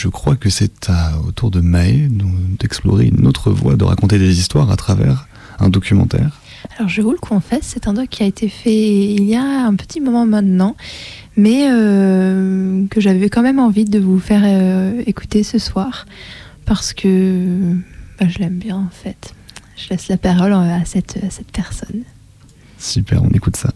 Je crois que c'est au tour de Maë d'explorer une autre voie, de raconter des histoires à travers un documentaire. Alors je vous le confesse, c'est un doc qui a été fait il y a un petit moment maintenant, mais euh, que j'avais quand même envie de vous faire euh, écouter ce soir, parce que bah, je l'aime bien en fait. Je laisse la parole à cette, à cette personne. Super, on écoute ça.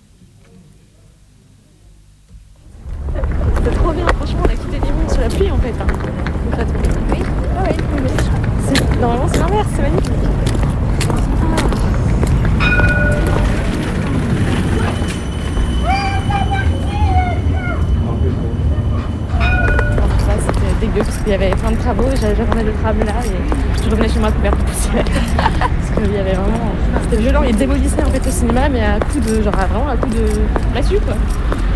Travaux et j'avais jamais de travaux là et je revenais chez moi couverte de poussière parce qu'il y avait vraiment c'était violent ils démolissaient en fait le cinéma mais à coup de genre vraiment à coup de massue quoi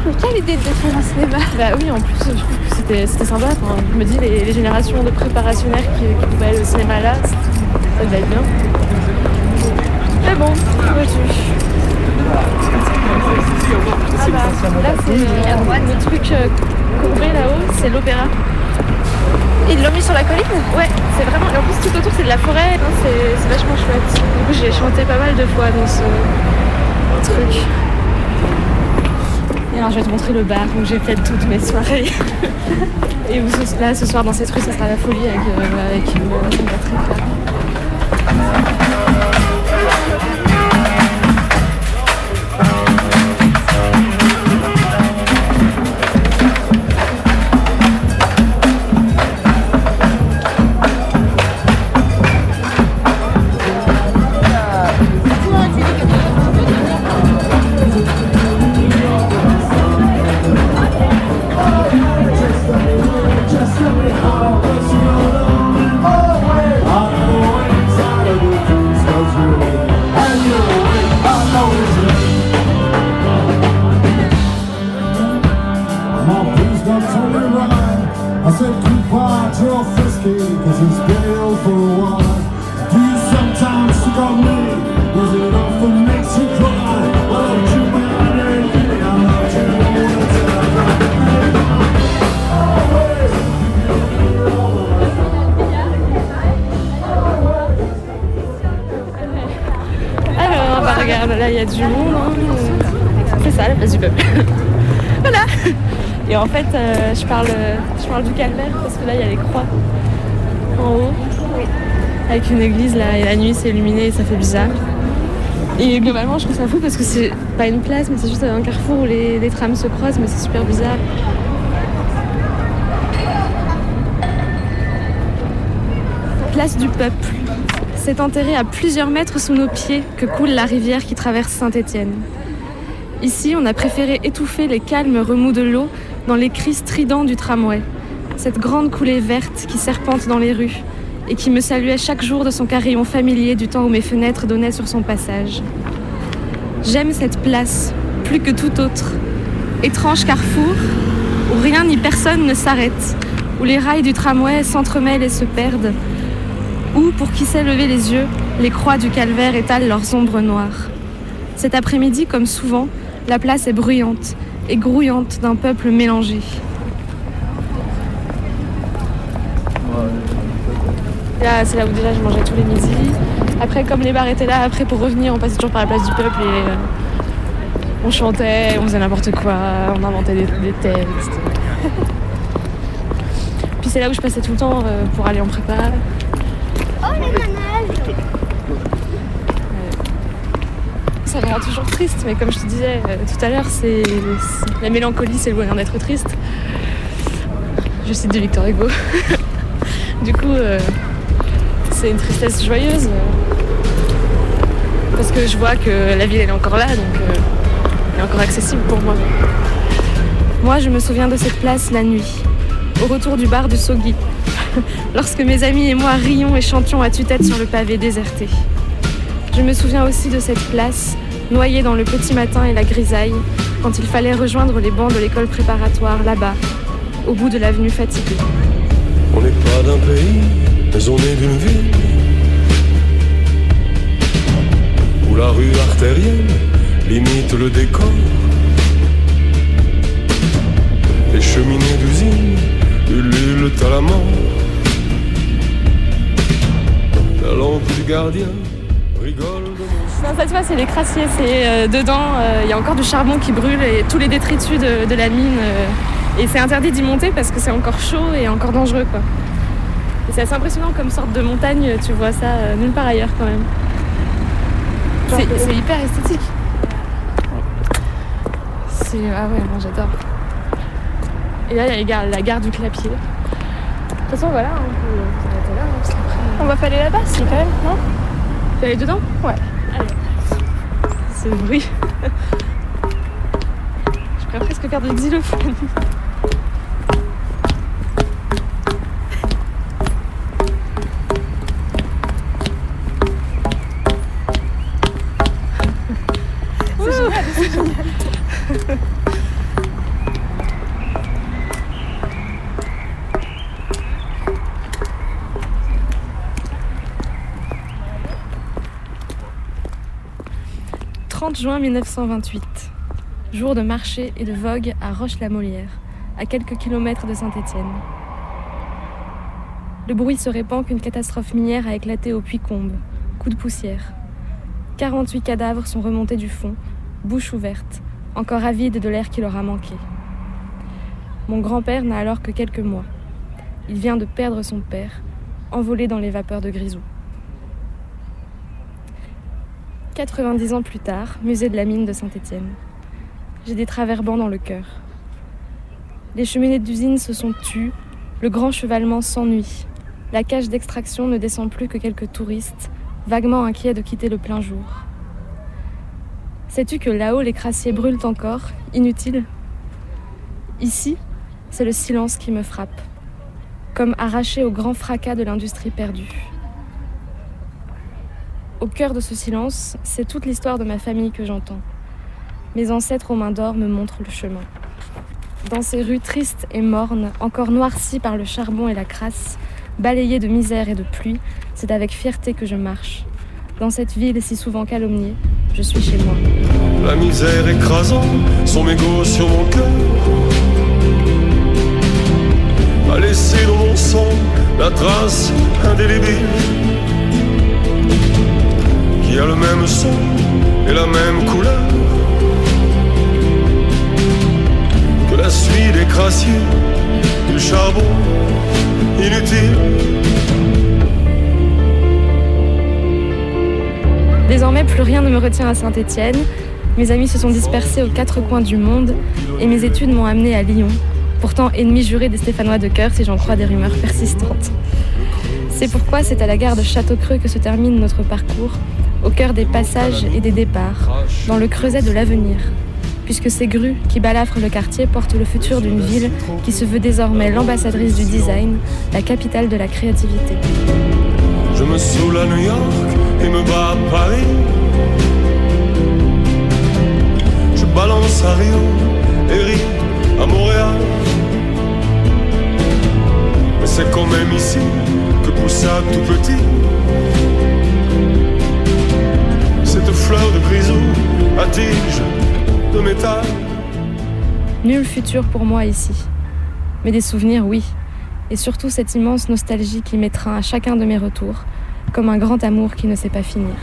mais quelle idée de faire un cinéma Bah oui, en plus, je trouve que c'était, sympa. je me dis, les, générations de préparationnaires qui, qui pouvaient aller au cinéma là, ça devait être bien. Mais bon, vois-tu ah bah, là, c'est le truc euh, courbé là-haut, c'est l'opéra. Ils l'ont mis sur la colline Ouais, c'est vraiment. Et en plus, tout autour, c'est de la forêt. c'est vachement chouette. Du coup, j'ai chanté pas mal de fois dans ce truc. Et alors, je vais te montrer le bar où j'ai fait toutes mes soirées. Et où là, ce soir, dans cette rue, ça sera la folie avec, euh, avec batterie. Je parle, je parle du calvaire parce que là il y a les croix en haut. Avec une église là et la nuit c'est illuminé et ça fait bizarre. Et globalement je trouve ça fou parce que c'est pas une place mais c'est juste un carrefour où les, les trams se croisent mais c'est super bizarre. Place du peuple. C'est enterré à plusieurs mètres sous nos pieds que coule la rivière qui traverse Saint-Étienne. Ici, on a préféré étouffer les calmes remous de l'eau dans les cris stridents du tramway, cette grande coulée verte qui serpente dans les rues et qui me saluait chaque jour de son carillon familier du temps où mes fenêtres donnaient sur son passage. J'aime cette place plus que tout autre, étrange carrefour où rien ni personne ne s'arrête, où les rails du tramway s'entremêlent et se perdent, où, pour qui sait lever les yeux, les croix du calvaire étalent leurs ombres noires. Cet après-midi, comme souvent, la place est bruyante et grouillante d'un peuple mélangé. Là, c'est là où déjà je mangeais tous les midis. Après, comme les bars étaient là, après pour revenir, on passait toujours par la place du peuple et euh, on chantait, on faisait n'importe quoi, on inventait des, textes. Puis c'est là où je passais tout le temps euh, pour aller en prépa. Ça me rend toujours triste, mais comme je te disais euh, tout à l'heure, c'est la mélancolie, c'est le bonheur d'être triste. Je cite de Victor Hugo. du coup, euh, c'est une tristesse joyeuse. parce que je vois que la ville elle est encore là, donc euh, elle est encore accessible pour moi. Moi, je me souviens de cette place la nuit, au retour du bar du Sogi, lorsque mes amis et moi rions et chantions à tue-tête sur le pavé déserté. Je me souviens aussi de cette place noyé dans le petit matin et la grisaille, quand il fallait rejoindre les bancs de l'école préparatoire là-bas, au bout de l'avenue fatiguée. On n'est pas d'un pays, mais on est d'une ville. Où la rue artérielle limite le décor. Les cheminées d'usine Ulule talamant. La gardien rigole de mon Non, ça tu vois, c'est les crassiers. C'est euh, dedans, euh, il y a encore du charbon qui brûle et tous les détritus de, de la mine. euh, et c'est interdit d'y monter parce que c'est encore chaud et encore dangereux, quoi. Et c'est assez impressionnant comme sorte de montagne. Tu vois ça euh, nulle part ailleurs, quand même. C'est c'est hyper esthétique. C'est ah ouais, moi j'adore. Et là, il y a les gares- la gare du Clapier. De toute façon, voilà, on peut s'arrêter là. hein, parce qu'après, On va pas aller là-bas, si, quand même, non? Tu vas aller dedans? Ouais. Allez. C'est le bruit. Je pourrais presque faire de xylophone. « 30 juin 1928. Jour de marché et de vogue à Roche-la-Molière, à quelques kilomètres de Saint-Étienne. Le bruit se répand qu'une catastrophe minière a éclaté au Puy-Combe. Coup de poussière. 48 cadavres sont remontés du fond, bouche ouverte, encore avides de l'air qui leur a manqué. Mon grand-père n'a alors que quelques mois. Il vient de perdre son père, envolé dans les vapeurs de Grisou. 90 ans plus tard, musée de la mine de Saint-Étienne. J'ai des travers-bans dans le cœur. Les cheminées d'usine se sont tues, le grand chevalement s'ennuie. La cage d'extraction ne descend plus que quelques touristes, vaguement inquiets de quitter le plein jour. Sais-tu que là-haut les crassiers brûlent encore, inutiles? Ici, c'est le silence qui me frappe, comme arraché au grand fracas de l'industrie perdue. Au cœur de ce silence, c'est toute l'histoire de ma famille que j'entends. Mes ancêtres aux mains d'or me montrent le chemin. Dans ces rues tristes et mornes, encore noircies par le charbon et la crasse, balayées de misère et de pluie, c'est avec fierté que je marche. Dans cette ville si souvent calomniée, je suis chez moi. La misère écrasant son mégot sur mon cœur a laissé dans mon sang la trace indélébile qui a le même son et la même couleur que la suie des crassiers du charbon inutile. Désormais, plus rien ne me retient à Saint-Étienne. Mes amis se sont dispersés aux quatre coins du monde et mes études m'ont amené à Lyon, pourtant ennemi juré des Stéphanois de cœur si j'en crois des rumeurs persistantes. C'est pourquoi c'est à la gare de Château-Creux que se termine notre parcours, au cœur des passages et des départs, dans le creuset de l'avenir, puisque ces grues qui balafrent le quartier portent le futur d'une ville qui se veut désormais l'ambassadrice du design, la capitale de la créativité. Je me saoule à New York et me bats à Paris. Nul futur pour moi ici. Mais des souvenirs, oui. Et surtout cette immense nostalgie qui m'étreint à chacun de mes retours, comme un grand amour qui ne sait pas finir.